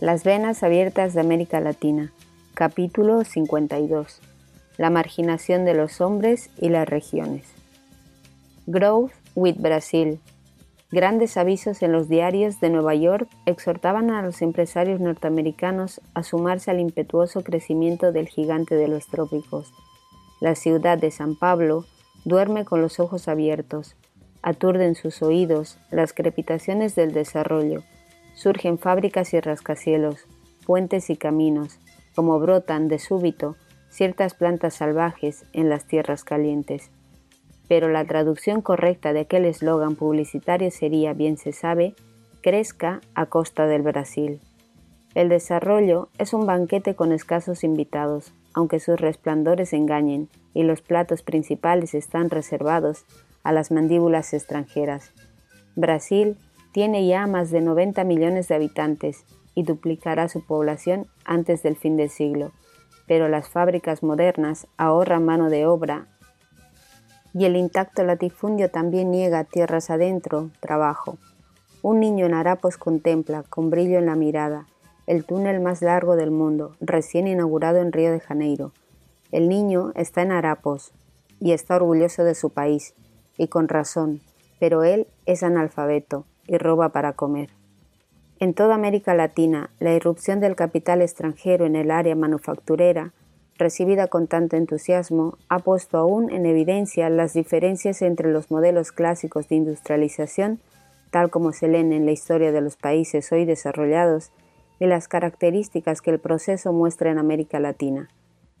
Las venas abiertas de América Latina. Capítulo 52. La marginación de los hombres y las regiones. Growth with Brasil. Grandes avisos en los diarios de Nueva York exhortaban a los empresarios norteamericanos a sumarse al impetuoso crecimiento del gigante de los trópicos. La ciudad de San Pablo duerme con los ojos abiertos, aturden sus oídos las crepitaciones del desarrollo, surgen fábricas y rascacielos, puentes y caminos, como brotan de súbito ciertas plantas salvajes en las tierras calientes. Pero la traducción correcta de aquel eslogan publicitario sería, bien se sabe, crezca a costa del Brasil. El desarrollo es un banquete con escasos invitados, aunque sus resplandores engañen y los platos principales están reservados a las mandíbulas extranjeras. Brasil tiene ya más de 90 millones de habitantes y duplicará su población antes del fin del siglo, pero las fábricas modernas ahorran mano de obra y el intacto latifundio también niega tierras adentro trabajo. Un niño en harapos contempla, con brillo en la mirada, el túnel más largo del mundo, recién inaugurado en Río de Janeiro. El niño está en harapos y está orgulloso de su país, y con razón, pero él es analfabeto y roba para comer. En toda América Latina, la irrupción del capital extranjero en el área manufacturera, recibida con tanto entusiasmo, ha puesto aún en evidencia las diferencias entre los modelos clásicos de industrialización, tal como se leen en la historia de los países hoy desarrollados, y las características que el proceso muestra en América Latina.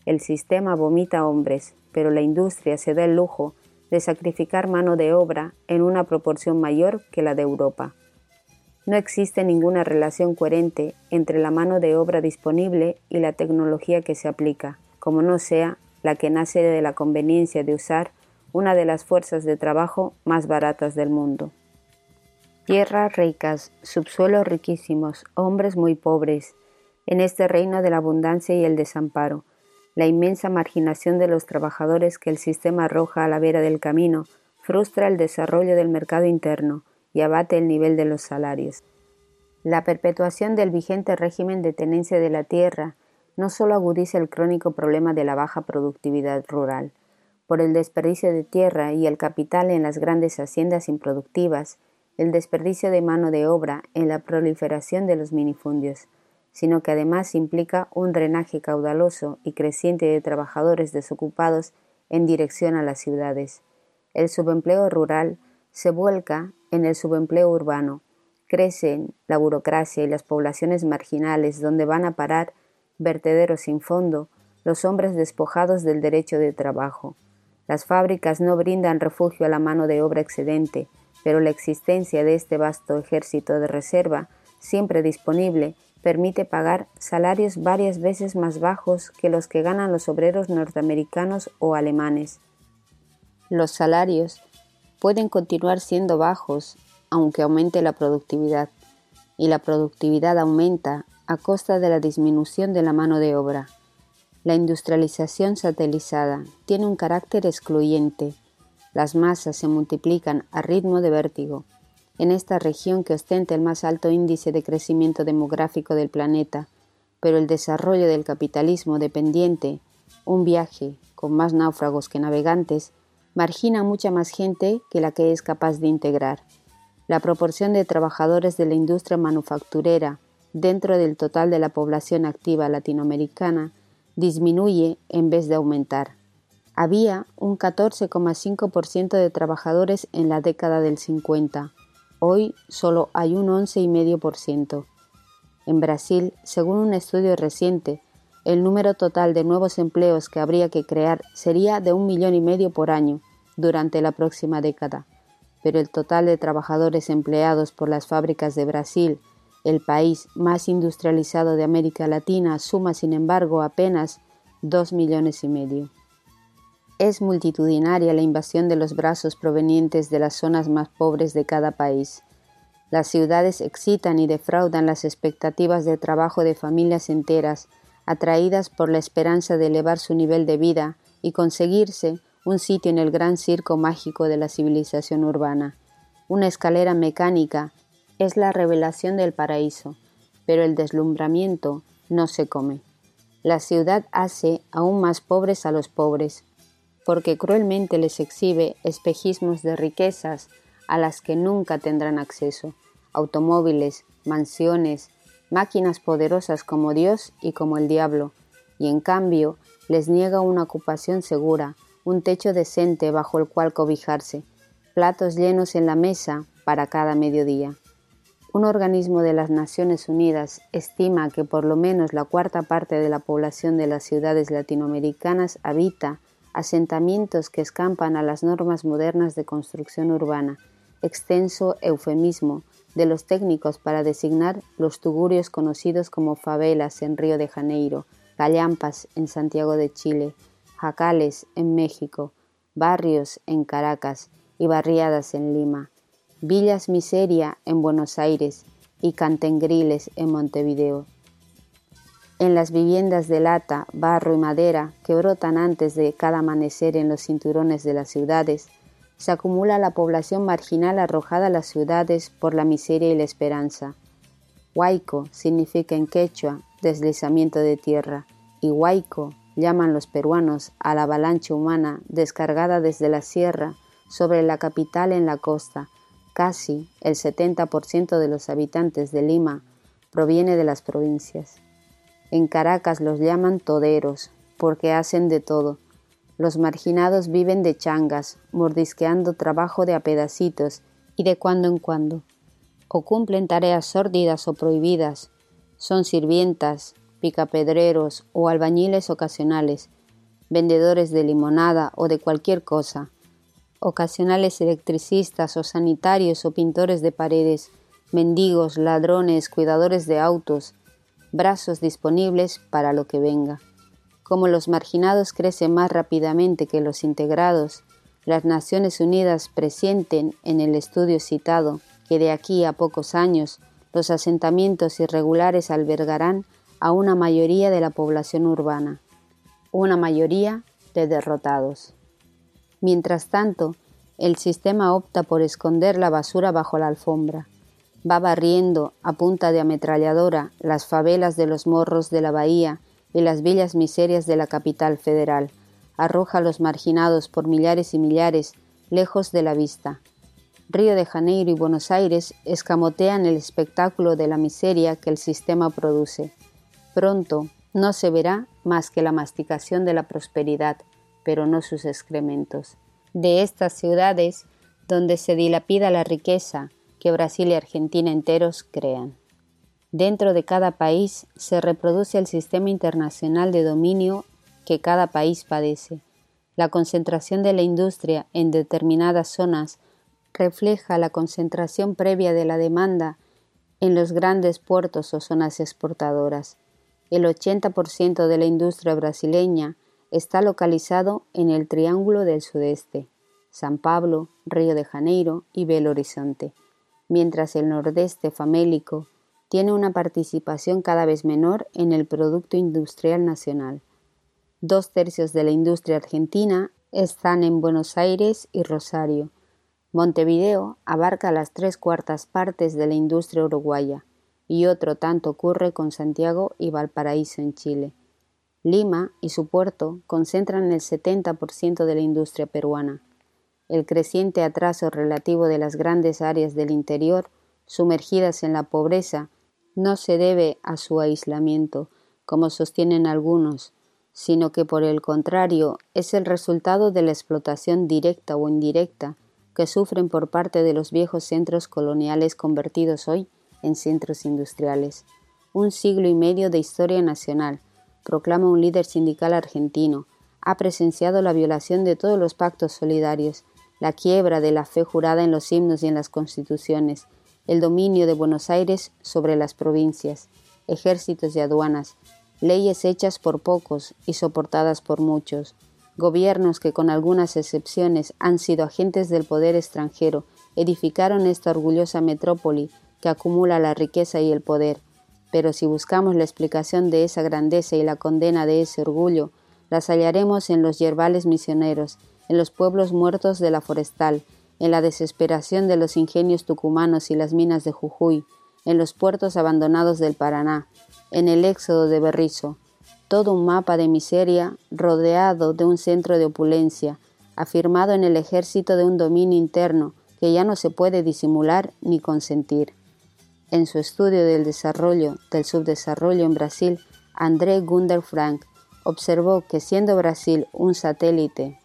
El sistema vomita hombres, pero la industria se da el lujo de sacrificar mano de obra en una proporción mayor que la de Europa. No existe ninguna relación coherente entre la mano de obra disponible y la tecnología que se aplica, como no sea la que nace de la conveniencia de usar una de las fuerzas de trabajo más baratas del mundo. Tierras ricas, subsuelos riquísimos, hombres muy pobres, en este reino de la abundancia y el desamparo, la inmensa marginación de los trabajadores que el sistema arroja a la vera del camino frustra el desarrollo del mercado interno y abate el nivel de los salarios. La perpetuación del vigente régimen de tenencia de la tierra no solo agudiza el crónico problema de la baja productividad rural, por el desperdicio de tierra y el capital en las grandes haciendas improductivas, el desperdicio de mano de obra en la proliferación de los minifundios, sino que además implica un drenaje caudaloso y creciente de trabajadores desocupados en dirección a las ciudades. El subempleo rural se vuelca en el subempleo urbano, crecen la burocracia y las poblaciones marginales donde van a parar vertederos sin fondo los hombres despojados del derecho de trabajo. Las fábricas no brindan refugio a la mano de obra excedente, pero la existencia de este vasto ejército de reserva, siempre disponible, permite pagar salarios varias veces más bajos que los que ganan los obreros norteamericanos o alemanes. Los salarios pueden continuar siendo bajos aunque aumente la productividad, y la productividad aumenta a costa de la disminución de la mano de obra. La industrialización satelizada tiene un carácter excluyente, las masas se multiplican a ritmo de vértigo. En esta región que ostenta el más alto índice de crecimiento demográfico del planeta, pero el desarrollo del capitalismo dependiente, un viaje con más náufragos que navegantes, margina mucha más gente que la que es capaz de integrar. La proporción de trabajadores de la industria manufacturera dentro del total de la población activa latinoamericana disminuye en vez de aumentar. Había un 14,5% de trabajadores en la década del 50. Hoy solo hay un 11,5%. En Brasil, según un estudio reciente, el número total de nuevos empleos que habría que crear sería de un millón y medio por año durante la próxima década. Pero el total de trabajadores empleados por las fábricas de Brasil, el país más industrializado de América Latina, suma sin embargo apenas dos millones y medio. Es multitudinaria la invasión de los brazos provenientes de las zonas más pobres de cada país. Las ciudades excitan y defraudan las expectativas de trabajo de familias enteras, atraídas por la esperanza de elevar su nivel de vida y conseguirse un sitio en el gran circo mágico de la civilización urbana. Una escalera mecánica es la revelación del paraíso, pero el deslumbramiento no se come. La ciudad hace aún más pobres a los pobres, porque cruelmente les exhibe espejismos de riquezas a las que nunca tendrán acceso, automóviles, mansiones, máquinas poderosas como Dios y como el diablo, y en cambio les niega una ocupación segura, un techo decente bajo el cual cobijarse, platos llenos en la mesa para cada mediodía. Un organismo de las Naciones Unidas estima que por lo menos la cuarta parte de la población de las ciudades latinoamericanas habita asentamientos que escampan a las normas modernas de construcción urbana, extenso eufemismo de los técnicos para designar los tugurios conocidos como favelas en Río de Janeiro, gallampas en Santiago de Chile, jacales en México, barrios en Caracas y barriadas en Lima, villas miseria en Buenos Aires y cantengriles en Montevideo en las viviendas de lata, barro y madera que brotan antes de cada amanecer en los cinturones de las ciudades, se acumula la población marginal arrojada a las ciudades por la miseria y la esperanza. Huayco significa en quechua deslizamiento de tierra y huayco llaman los peruanos a la avalancha humana descargada desde la sierra sobre la capital en la costa. Casi el 70% de los habitantes de Lima proviene de las provincias. En Caracas los llaman toderos, porque hacen de todo. Los marginados viven de changas, mordisqueando trabajo de a pedacitos y de cuando en cuando. O cumplen tareas sórdidas o prohibidas. Son sirvientas, picapedreros o albañiles ocasionales, vendedores de limonada o de cualquier cosa, ocasionales electricistas o sanitarios o pintores de paredes, mendigos, ladrones, cuidadores de autos, brazos disponibles para lo que venga. Como los marginados crecen más rápidamente que los integrados, las Naciones Unidas presienten en el estudio citado que de aquí a pocos años los asentamientos irregulares albergarán a una mayoría de la población urbana, una mayoría de derrotados. Mientras tanto, el sistema opta por esconder la basura bajo la alfombra, va barriendo a punta de ametralladora las favelas de los morros de la bahía y las villas miserias de la capital federal, arroja a los marginados por millares y millares lejos de la vista. Río de Janeiro y Buenos Aires escamotean el espectáculo de la miseria que el sistema produce. Pronto no se verá más que la masticación de la prosperidad, pero no sus excrementos. De estas ciudades, donde se dilapida la riqueza, que Brasil y Argentina enteros crean. Dentro de cada país se reproduce el sistema internacional de dominio que cada país padece. La concentración de la industria en determinadas zonas refleja la concentración previa de la demanda en los grandes puertos o zonas exportadoras. El 80% de la industria brasileña está localizado en el Triángulo del Sudeste, San Pablo, Río de Janeiro y Belo Horizonte mientras el nordeste famélico tiene una participación cada vez menor en el Producto Industrial Nacional. Dos tercios de la industria argentina están en Buenos Aires y Rosario. Montevideo abarca las tres cuartas partes de la industria uruguaya y otro tanto ocurre con Santiago y Valparaíso en Chile. Lima y su puerto concentran el 70% de la industria peruana. El creciente atraso relativo de las grandes áreas del interior, sumergidas en la pobreza, no se debe a su aislamiento, como sostienen algunos, sino que por el contrario es el resultado de la explotación directa o indirecta que sufren por parte de los viejos centros coloniales convertidos hoy en centros industriales. Un siglo y medio de historia nacional, proclama un líder sindical argentino, ha presenciado la violación de todos los pactos solidarios, la quiebra de la fe jurada en los himnos y en las constituciones, el dominio de Buenos Aires sobre las provincias, ejércitos y aduanas, leyes hechas por pocos y soportadas por muchos, gobiernos que con algunas excepciones han sido agentes del poder extranjero, edificaron esta orgullosa metrópoli que acumula la riqueza y el poder. Pero si buscamos la explicación de esa grandeza y la condena de ese orgullo, las hallaremos en los yerbales misioneros, en los pueblos muertos de la forestal, en la desesperación de los ingenios tucumanos y las minas de Jujuy, en los puertos abandonados del Paraná, en el éxodo de Berrizo, todo un mapa de miseria rodeado de un centro de opulencia, afirmado en el ejército de un dominio interno que ya no se puede disimular ni consentir. En su estudio del desarrollo del subdesarrollo en Brasil, André Gunder Frank observó que siendo Brasil un satélite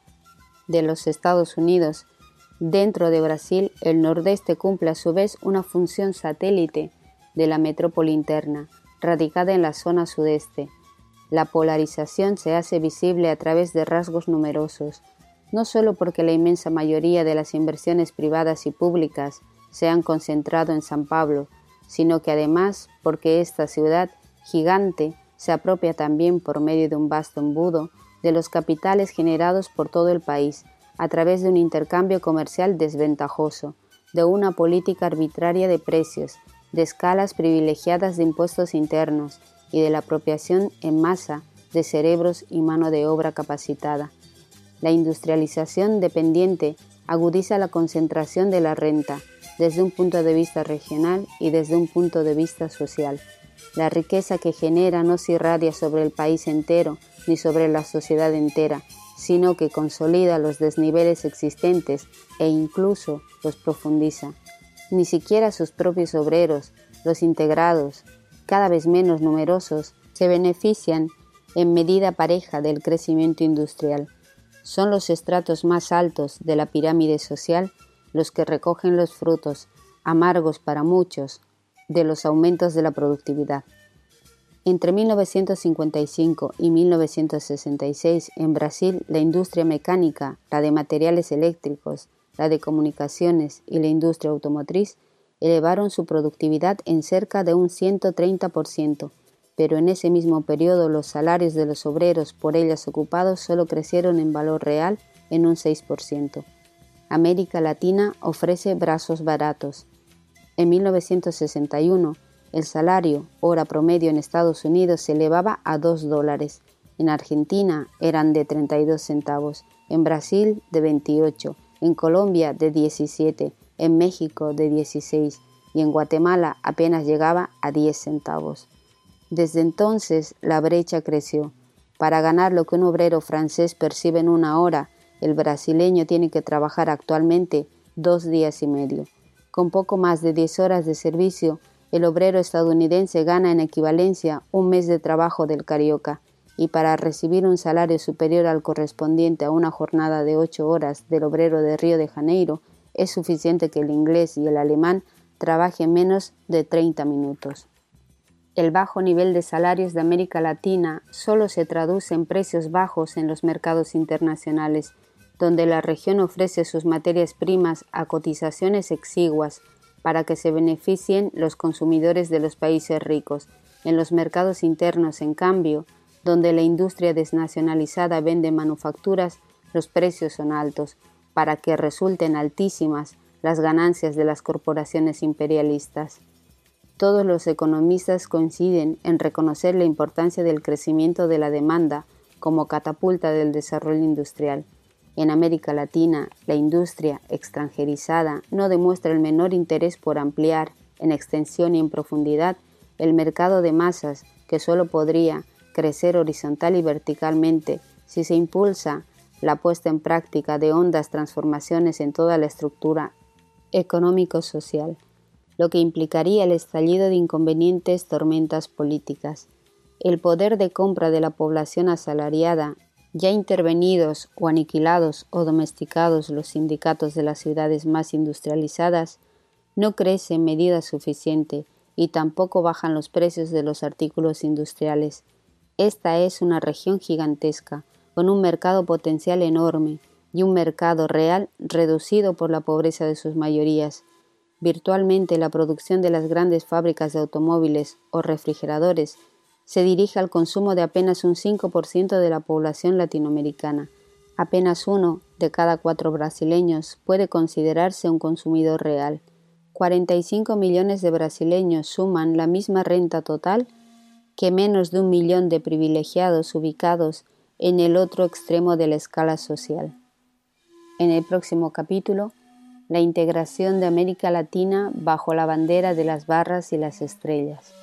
de los Estados Unidos, dentro de Brasil el nordeste cumple a su vez una función satélite de la metrópoli interna, radicada en la zona sudeste. La polarización se hace visible a través de rasgos numerosos, no solo porque la inmensa mayoría de las inversiones privadas y públicas se han concentrado en San Pablo, sino que además porque esta ciudad gigante se apropia también por medio de un vasto embudo de los capitales generados por todo el país a través de un intercambio comercial desventajoso, de una política arbitraria de precios, de escalas privilegiadas de impuestos internos y de la apropiación en masa de cerebros y mano de obra capacitada. La industrialización dependiente agudiza la concentración de la renta desde un punto de vista regional y desde un punto de vista social. La riqueza que genera no se irradia sobre el país entero ni sobre la sociedad entera, sino que consolida los desniveles existentes e incluso los profundiza. Ni siquiera sus propios obreros, los integrados, cada vez menos numerosos, se benefician en medida pareja del crecimiento industrial. Son los estratos más altos de la pirámide social los que recogen los frutos, amargos para muchos, de los aumentos de la productividad. Entre 1955 y 1966 en Brasil la industria mecánica, la de materiales eléctricos, la de comunicaciones y la industria automotriz elevaron su productividad en cerca de un 130%, pero en ese mismo periodo los salarios de los obreros por ellas ocupados solo crecieron en valor real en un 6%. América Latina ofrece brazos baratos, en 1961, el salario hora promedio en Estados Unidos se elevaba a 2 dólares. En Argentina eran de 32 centavos, en Brasil de 28, en Colombia de 17, en México de 16 y en Guatemala apenas llegaba a 10 centavos. Desde entonces la brecha creció. Para ganar lo que un obrero francés percibe en una hora, el brasileño tiene que trabajar actualmente dos días y medio. Con poco más de 10 horas de servicio, el obrero estadounidense gana en equivalencia un mes de trabajo del carioca, y para recibir un salario superior al correspondiente a una jornada de 8 horas del obrero de Río de Janeiro, es suficiente que el inglés y el alemán trabajen menos de 30 minutos. El bajo nivel de salarios de América Latina solo se traduce en precios bajos en los mercados internacionales, donde la región ofrece sus materias primas a cotizaciones exiguas para que se beneficien los consumidores de los países ricos. En los mercados internos, en cambio, donde la industria desnacionalizada vende manufacturas, los precios son altos, para que resulten altísimas las ganancias de las corporaciones imperialistas. Todos los economistas coinciden en reconocer la importancia del crecimiento de la demanda como catapulta del desarrollo industrial. En América Latina, la industria extranjerizada no demuestra el menor interés por ampliar, en extensión y en profundidad, el mercado de masas que solo podría crecer horizontal y verticalmente si se impulsa la puesta en práctica de hondas transformaciones en toda la estructura económico-social, lo que implicaría el estallido de inconvenientes tormentas políticas. El poder de compra de la población asalariada ya intervenidos o aniquilados o domesticados los sindicatos de las ciudades más industrializadas, no crece en medida suficiente y tampoco bajan los precios de los artículos industriales. Esta es una región gigantesca, con un mercado potencial enorme y un mercado real reducido por la pobreza de sus mayorías. Virtualmente la producción de las grandes fábricas de automóviles o refrigeradores se dirige al consumo de apenas un 5% de la población latinoamericana. Apenas uno de cada cuatro brasileños puede considerarse un consumidor real. 45 millones de brasileños suman la misma renta total que menos de un millón de privilegiados ubicados en el otro extremo de la escala social. En el próximo capítulo la integración de América Latina bajo la bandera de las barras y las estrellas.